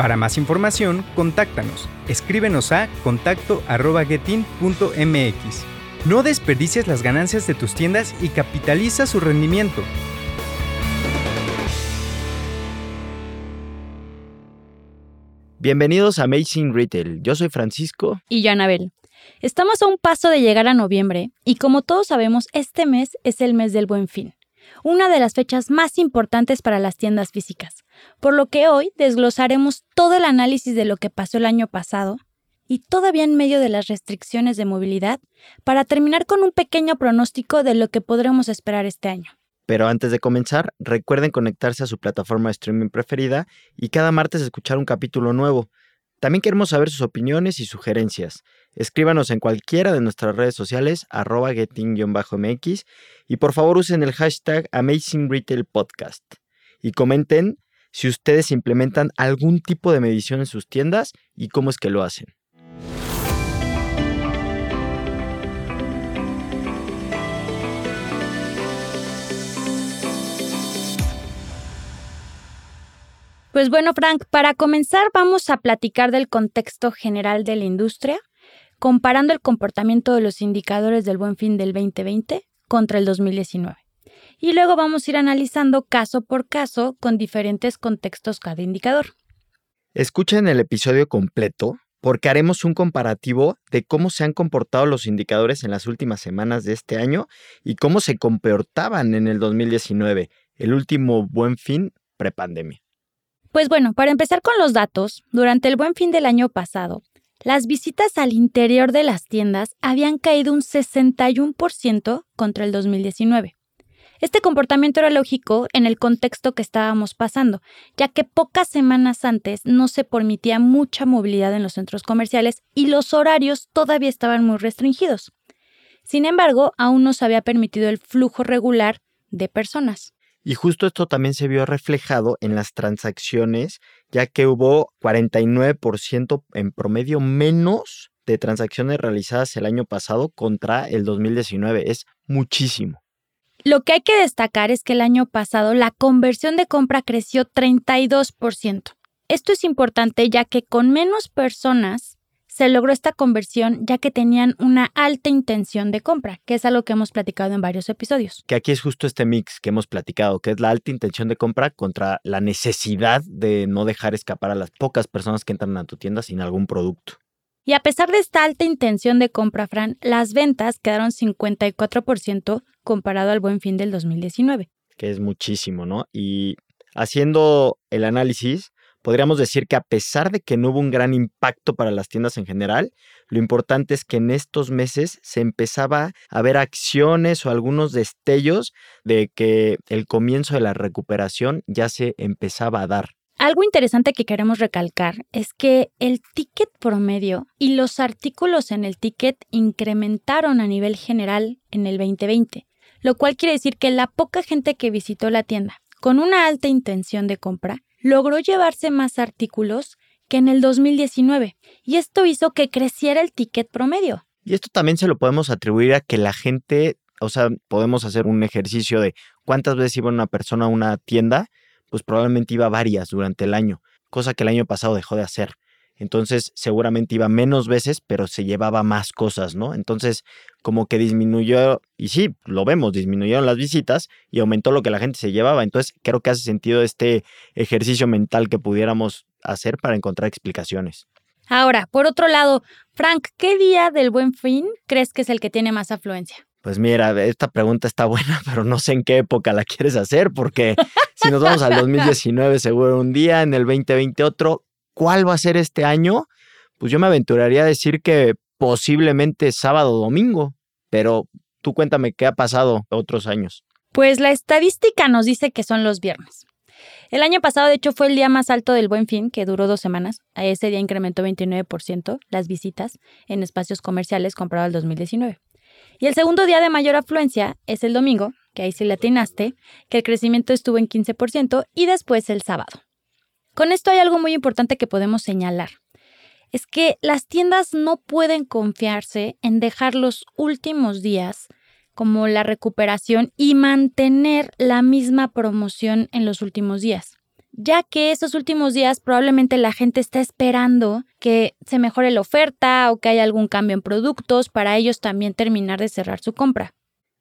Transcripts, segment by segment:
Para más información, contáctanos. Escríbenos a contacto.getin.mx. No desperdicies las ganancias de tus tiendas y capitaliza su rendimiento. Bienvenidos a Amazing Retail. Yo soy Francisco. Y yo, Anabel. Estamos a un paso de llegar a noviembre y como todos sabemos, este mes es el mes del buen fin, una de las fechas más importantes para las tiendas físicas, por lo que hoy desglosaremos todo el análisis de lo que pasó el año pasado y todavía en medio de las restricciones de movilidad, para terminar con un pequeño pronóstico de lo que podremos esperar este año. Pero antes de comenzar, recuerden conectarse a su plataforma de streaming preferida y cada martes escuchar un capítulo nuevo. También queremos saber sus opiniones y sugerencias. Escríbanos en cualquiera de nuestras redes sociales, arroba getting-mx, y por favor usen el hashtag Amazing Retail Podcast. Y comenten si ustedes implementan algún tipo de medición en sus tiendas y cómo es que lo hacen. Pues bueno, Frank, para comenzar vamos a platicar del contexto general de la industria, comparando el comportamiento de los indicadores del buen fin del 2020 contra el 2019. Y luego vamos a ir analizando caso por caso con diferentes contextos cada indicador. Escuchen el episodio completo porque haremos un comparativo de cómo se han comportado los indicadores en las últimas semanas de este año y cómo se comportaban en el 2019, el último buen fin prepandemia. Pues bueno, para empezar con los datos, durante el buen fin del año pasado, las visitas al interior de las tiendas habían caído un 61% contra el 2019. Este comportamiento era lógico en el contexto que estábamos pasando, ya que pocas semanas antes no se permitía mucha movilidad en los centros comerciales y los horarios todavía estaban muy restringidos. Sin embargo, aún no se había permitido el flujo regular de personas. Y justo esto también se vio reflejado en las transacciones, ya que hubo 49% en promedio menos de transacciones realizadas el año pasado contra el 2019. Es muchísimo. Lo que hay que destacar es que el año pasado la conversión de compra creció 32%. Esto es importante ya que con menos personas se logró esta conversión ya que tenían una alta intención de compra, que es algo que hemos platicado en varios episodios. Que aquí es justo este mix que hemos platicado, que es la alta intención de compra contra la necesidad de no dejar escapar a las pocas personas que entran a tu tienda sin algún producto. Y a pesar de esta alta intención de compra, Fran, las ventas quedaron 54% comparado al buen fin del 2019. Que es muchísimo, ¿no? Y haciendo el análisis, podríamos decir que a pesar de que no hubo un gran impacto para las tiendas en general, lo importante es que en estos meses se empezaba a ver acciones o algunos destellos de que el comienzo de la recuperación ya se empezaba a dar. Algo interesante que queremos recalcar es que el ticket promedio y los artículos en el ticket incrementaron a nivel general en el 2020, lo cual quiere decir que la poca gente que visitó la tienda con una alta intención de compra logró llevarse más artículos que en el 2019 y esto hizo que creciera el ticket promedio. Y esto también se lo podemos atribuir a que la gente, o sea, podemos hacer un ejercicio de cuántas veces iba una persona a una tienda, pues probablemente iba varias durante el año, cosa que el año pasado dejó de hacer. Entonces seguramente iba menos veces, pero se llevaba más cosas, ¿no? Entonces como que disminuyó, y sí, lo vemos, disminuyeron las visitas y aumentó lo que la gente se llevaba. Entonces creo que hace sentido este ejercicio mental que pudiéramos hacer para encontrar explicaciones. Ahora, por otro lado, Frank, ¿qué día del buen fin crees que es el que tiene más afluencia? Pues mira, esta pregunta está buena, pero no sé en qué época la quieres hacer, porque si nos vamos al 2019 seguro un día, en el 2020 otro, ¿Cuál va a ser este año? Pues yo me aventuraría a decir que posiblemente sábado o domingo, pero tú cuéntame qué ha pasado otros años. Pues la estadística nos dice que son los viernes. El año pasado, de hecho, fue el día más alto del Buen Fin, que duró dos semanas. A ese día incrementó 29% las visitas en espacios comerciales comparado al 2019. Y el segundo día de mayor afluencia es el domingo, que ahí sí le atinaste, que el crecimiento estuvo en 15%, y después el sábado. Con esto hay algo muy importante que podemos señalar. Es que las tiendas no pueden confiarse en dejar los últimos días como la recuperación y mantener la misma promoción en los últimos días, ya que esos últimos días probablemente la gente está esperando que se mejore la oferta o que haya algún cambio en productos para ellos también terminar de cerrar su compra.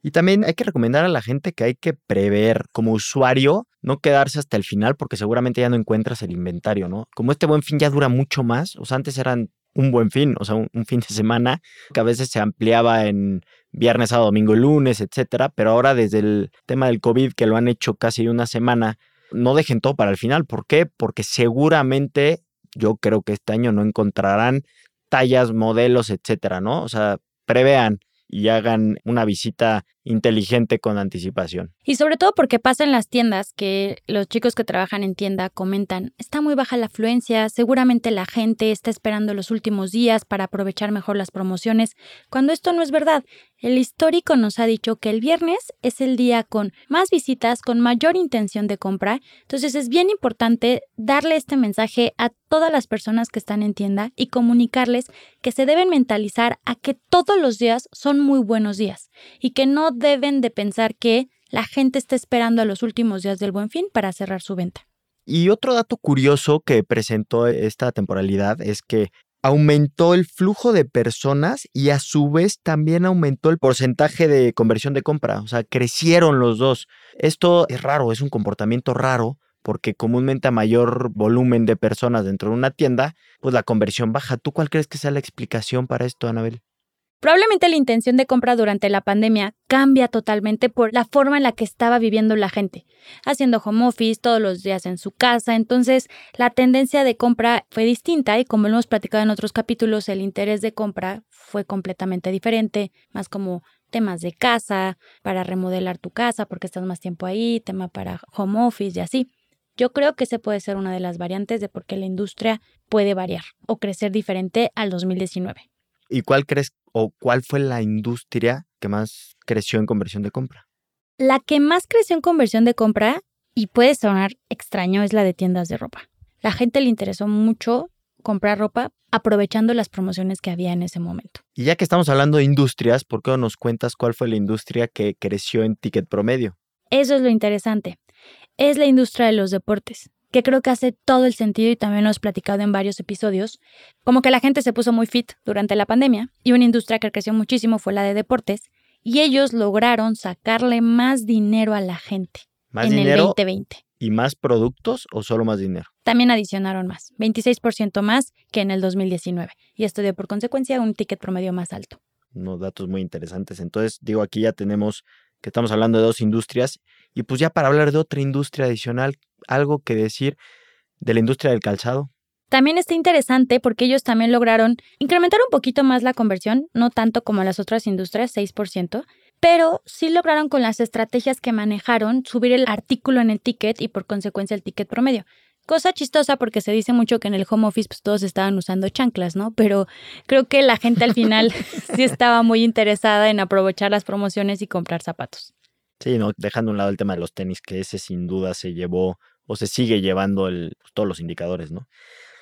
Y también hay que recomendar a la gente que hay que prever como usuario, no quedarse hasta el final porque seguramente ya no encuentras el inventario, ¿no? Como este buen fin ya dura mucho más, o sea, antes eran un buen fin, o sea, un, fin de semana que a veces se ampliaba en viernes a domingo, lunes, etcétera, pero ahora desde el tema del COVID que lo han hecho casi una semana, no dejen todo para el final. ¿Por qué? Porque seguramente yo creo que este año no encontrarán tallas, modelos, etcétera, ¿no? O sea, prevean y hagan una visita inteligente con anticipación. Y sobre todo porque pasa en las tiendas que los chicos que trabajan en tienda comentan, está muy baja la afluencia, seguramente la gente está esperando los últimos días para aprovechar mejor las promociones, cuando esto no es verdad. El histórico nos ha dicho que el viernes es el día con más visitas, con mayor intención de compra, entonces es bien importante darle este mensaje a todas las personas que están en tienda y comunicarles que se deben mentalizar a que todos los días son muy buenos días y que no deben de pensar que la gente está esperando a los últimos días del buen fin para cerrar su venta. Y otro dato curioso que presentó esta temporalidad es que aumentó el flujo de personas y a su vez también aumentó el porcentaje de conversión de compra, o sea, crecieron los dos. Esto es raro, es un comportamiento raro porque comúnmente a mayor volumen de personas dentro de una tienda, pues la conversión baja. ¿Tú cuál crees que sea la explicación para esto, Anabel? Probablemente la intención de compra durante la pandemia cambia totalmente por la forma en la que estaba viviendo la gente, haciendo home office todos los días en su casa, entonces la tendencia de compra fue distinta y como lo hemos platicado en otros capítulos, el interés de compra fue completamente diferente, más como temas de casa, para remodelar tu casa porque estás más tiempo ahí, tema para home office y así. Yo creo que ese puede ser una de las variantes de por qué la industria puede variar o crecer diferente al 2019. ¿Y cuál crees o cuál fue la industria que más creció en conversión de compra? La que más creció en conversión de compra, y puede sonar extraño, es la de tiendas de ropa. La gente le interesó mucho comprar ropa aprovechando las promociones que había en ese momento. Y ya que estamos hablando de industrias, ¿por qué no nos cuentas cuál fue la industria que creció en ticket promedio? Eso es lo interesante. Es la industria de los deportes que creo que hace todo el sentido y también lo hemos platicado en varios episodios, como que la gente se puso muy fit durante la pandemia y una industria que creció muchísimo fue la de deportes y ellos lograron sacarle más dinero a la gente en el 2020. ¿Y más productos o solo más dinero? También adicionaron más, 26% más que en el 2019 y esto dio por consecuencia un ticket promedio más alto. Unos datos muy interesantes. Entonces, digo, aquí ya tenemos que estamos hablando de dos industrias y pues ya para hablar de otra industria adicional, algo que decir de la industria del calzado. También está interesante porque ellos también lograron incrementar un poquito más la conversión, no tanto como las otras industrias, 6%, pero sí lograron con las estrategias que manejaron subir el artículo en el ticket y por consecuencia el ticket promedio. Cosa chistosa porque se dice mucho que en el home office pues, todos estaban usando chanclas, ¿no? Pero creo que la gente al final sí estaba muy interesada en aprovechar las promociones y comprar zapatos. Sí, no, dejando a un lado el tema de los tenis, que ese sin duda se llevó o se sigue llevando pues, todos los indicadores, ¿no?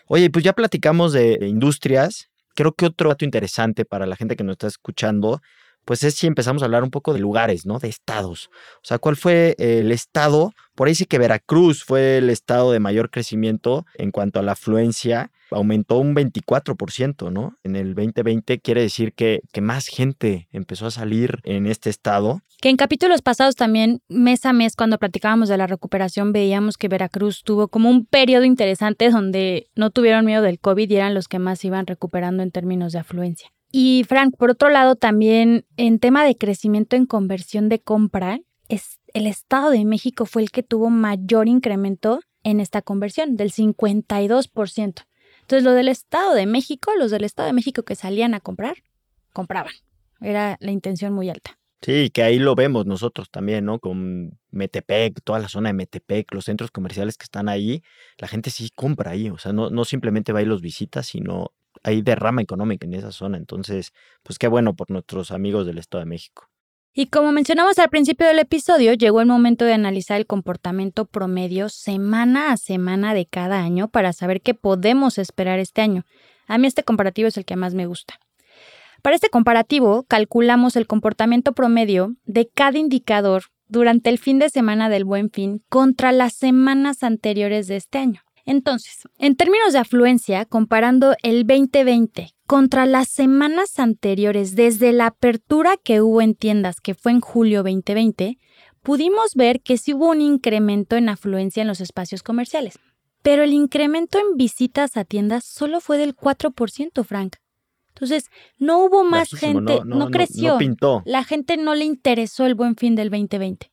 Oye, pues ya platicamos de, industrias. Creo que otro dato interesante para la gente que nos está escuchando, pues es si empezamos a hablar un poco de lugares, ¿no? De estados. O sea, ¿cuál fue el estado? Por ahí sí que Veracruz fue el estado de mayor crecimiento en cuanto a la afluencia aumentó un 24%, ¿no? En el 2020 quiere decir que, que más gente empezó a salir en este estado. Que en capítulos pasados también, mes a mes, cuando platicábamos de la recuperación, veíamos que Veracruz tuvo como un periodo interesante donde no tuvieron miedo del COVID y eran los que más iban recuperando en términos de afluencia. Y Frank, por otro lado, también en tema de crecimiento en conversión de compra, es, el Estado de México fue el que tuvo mayor incremento en esta conversión, del 52%. Entonces, lo del Estado de México, los del Estado de México que salían a comprar, compraban. Era la intención muy alta. Sí, que ahí lo vemos nosotros también, ¿no? Con Metepec, toda la zona de Metepec, los centros comerciales que están ahí, la gente sí compra ahí, o sea, no, no simplemente va y los visita, sino hay derrama económica en esa zona. Entonces, pues qué bueno por nuestros amigos del Estado de México. Y como mencionamos al principio del episodio, llegó el momento de analizar el comportamiento promedio semana a semana de cada año para saber qué podemos esperar este año. A mí este comparativo es el que más me gusta. Para este comparativo, calculamos el comportamiento promedio de cada indicador durante el fin de semana del buen fin contra las semanas anteriores de este año. Entonces, en términos de afluencia, comparando el 2020 contra las semanas anteriores desde la apertura que hubo en tiendas, que fue en julio 2020, pudimos ver que sí hubo un incremento en afluencia en los espacios comerciales. Pero el incremento en visitas a tiendas solo fue del 4%, Frank. Entonces, no hubo más gente, no, creció. pintó. La gente no le interesó el buen fin del 2020.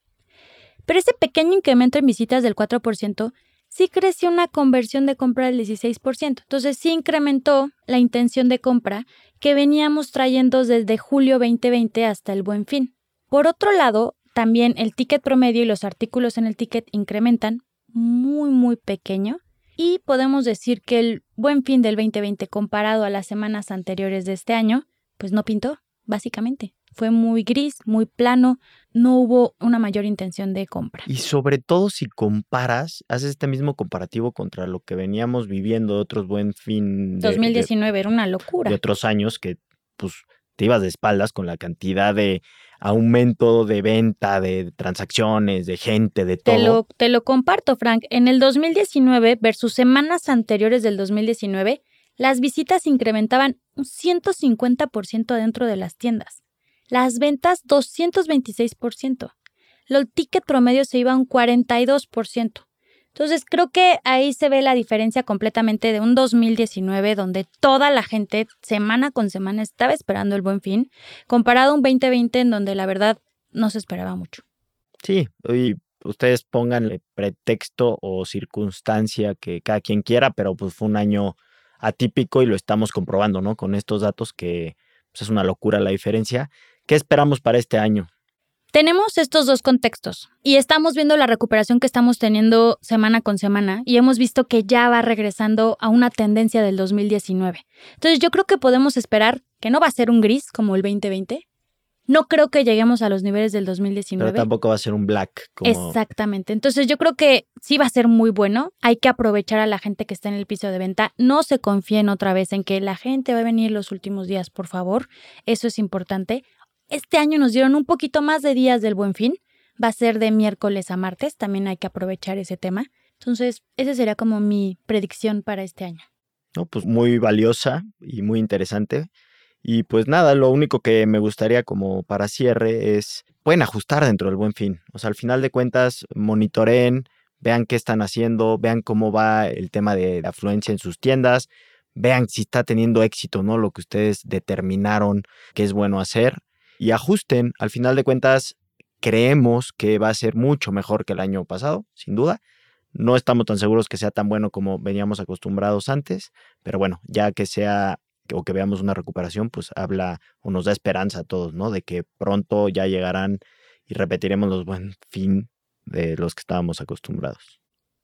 Pero ese pequeño incremento en visitas del 4% sí creció una conversión de compra del 16%. Entonces sí incrementó la intención de compra que veníamos trayendo desde julio 2020 hasta el buen fin. Por otro lado, también el ticket promedio y los artículos en el ticket incrementan muy, muy pequeño. Y podemos decir que el buen fin del 2020 comparado a las semanas anteriores de este año, pues no pintó, básicamente fue muy gris, muy plano, no hubo una mayor intención de compra. Y sobre todo si comparas, haces este mismo comparativo contra lo que veníamos viviendo de otros buen fin. De, 2019 era una locura. De otros años que pues te ibas de espaldas con la cantidad de aumento de venta, de transacciones, de gente, de todo. Te lo, te lo comparto, Frank. En el 2019 versus semanas anteriores del 2019, las visitas incrementaban un 150% dentro de las tiendas. Las ventas 226%. El ticket promedio se iba a un 42%. Entonces creo que ahí se ve la diferencia completamente de un 2019 donde toda la gente semana con semana estaba esperando el buen fin, comparado a un 2020 en donde la verdad no se esperaba mucho. Sí, y ustedes pónganle pretexto o circunstancia que cada quien quiera, pero pues fue un año atípico y lo estamos comprobando, ¿no? Con estos datos que pues, es una locura la diferencia. ¿Qué esperamos para este año? Tenemos estos dos contextos y estamos viendo la recuperación que estamos teniendo semana con semana y hemos visto que ya va regresando a una tendencia del 2019. Entonces yo creo que podemos esperar que no va a ser un gris como el 2020. No creo que lleguemos a los niveles del 2019. Pero tampoco va a ser un black. Exactamente. Entonces yo creo que sí va a ser muy bueno. Hay que aprovechar a la gente que está en el piso de venta. No se confíen otra vez en que la gente va a venir los últimos días, por favor. Eso es importante. Este año nos dieron un poquito más de días del buen fin. Va a ser de miércoles a martes. También hay que aprovechar ese tema. Entonces, esa sería como mi predicción para este año. No, pues muy valiosa y muy interesante. Y pues nada, lo único que me gustaría como para cierre es, pueden ajustar dentro del buen fin. O sea, al final de cuentas, monitoreen, vean qué están haciendo, vean cómo va el tema de, de afluencia en sus tiendas, vean si está teniendo éxito, ¿no? Lo que ustedes determinaron que es bueno hacer y ajusten. Al final de cuentas, creemos que va a ser mucho mejor que el año pasado, sin duda. No estamos tan seguros que sea tan bueno como veníamos acostumbrados antes, pero bueno, ya que sea o que veamos una recuperación, pues habla o nos da esperanza a todos, ¿no? De que pronto ya llegarán y repetiremos los buen fin de los que estábamos acostumbrados.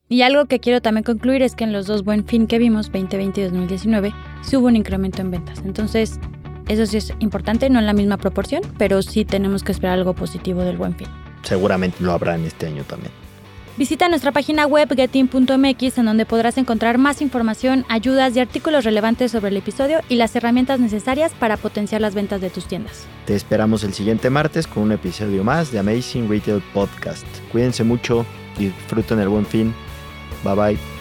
Y algo que quiero también concluir es que en los dos buen fin que vimos, 2020 y 2019, sí hubo un incremento en ventas. Entonces, eso sí es importante, no en la misma proporción, pero sí tenemos que esperar algo positivo del buen fin. Seguramente lo habrá en este año también. Visita nuestra página web getin.mx en donde podrás encontrar más información, ayudas y artículos relevantes sobre el episodio y las herramientas necesarias para potenciar las ventas de tus tiendas. Te esperamos el siguiente martes con un episodio más de Amazing Retail Podcast. Cuídense mucho y disfruten el buen fin. Bye bye.